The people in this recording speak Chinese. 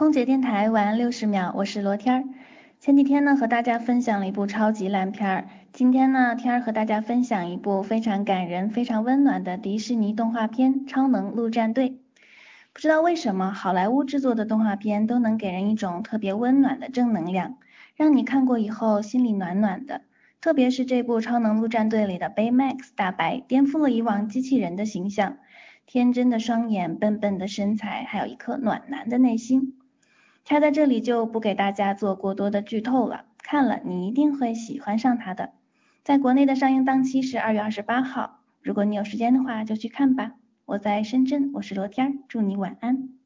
空姐电台晚安六十秒，我是罗天儿。前几天呢和大家分享了一部超级烂片儿，今天呢天儿和大家分享一部非常感人、非常温暖的迪士尼动画片《超能陆战队》。不知道为什么好莱坞制作的动画片都能给人一种特别温暖的正能量，让你看过以后心里暖暖的。特别是这部《超能陆战队》里的 Baymax 大白，颠覆了以往机器人的形象，天真的双眼、笨笨的身材，还有一颗暖男的内心。他在这里就不给大家做过多的剧透了，看了你一定会喜欢上他的。在国内的上映档期是二月二十八号，如果你有时间的话就去看吧。我在深圳，我是罗天，祝你晚安。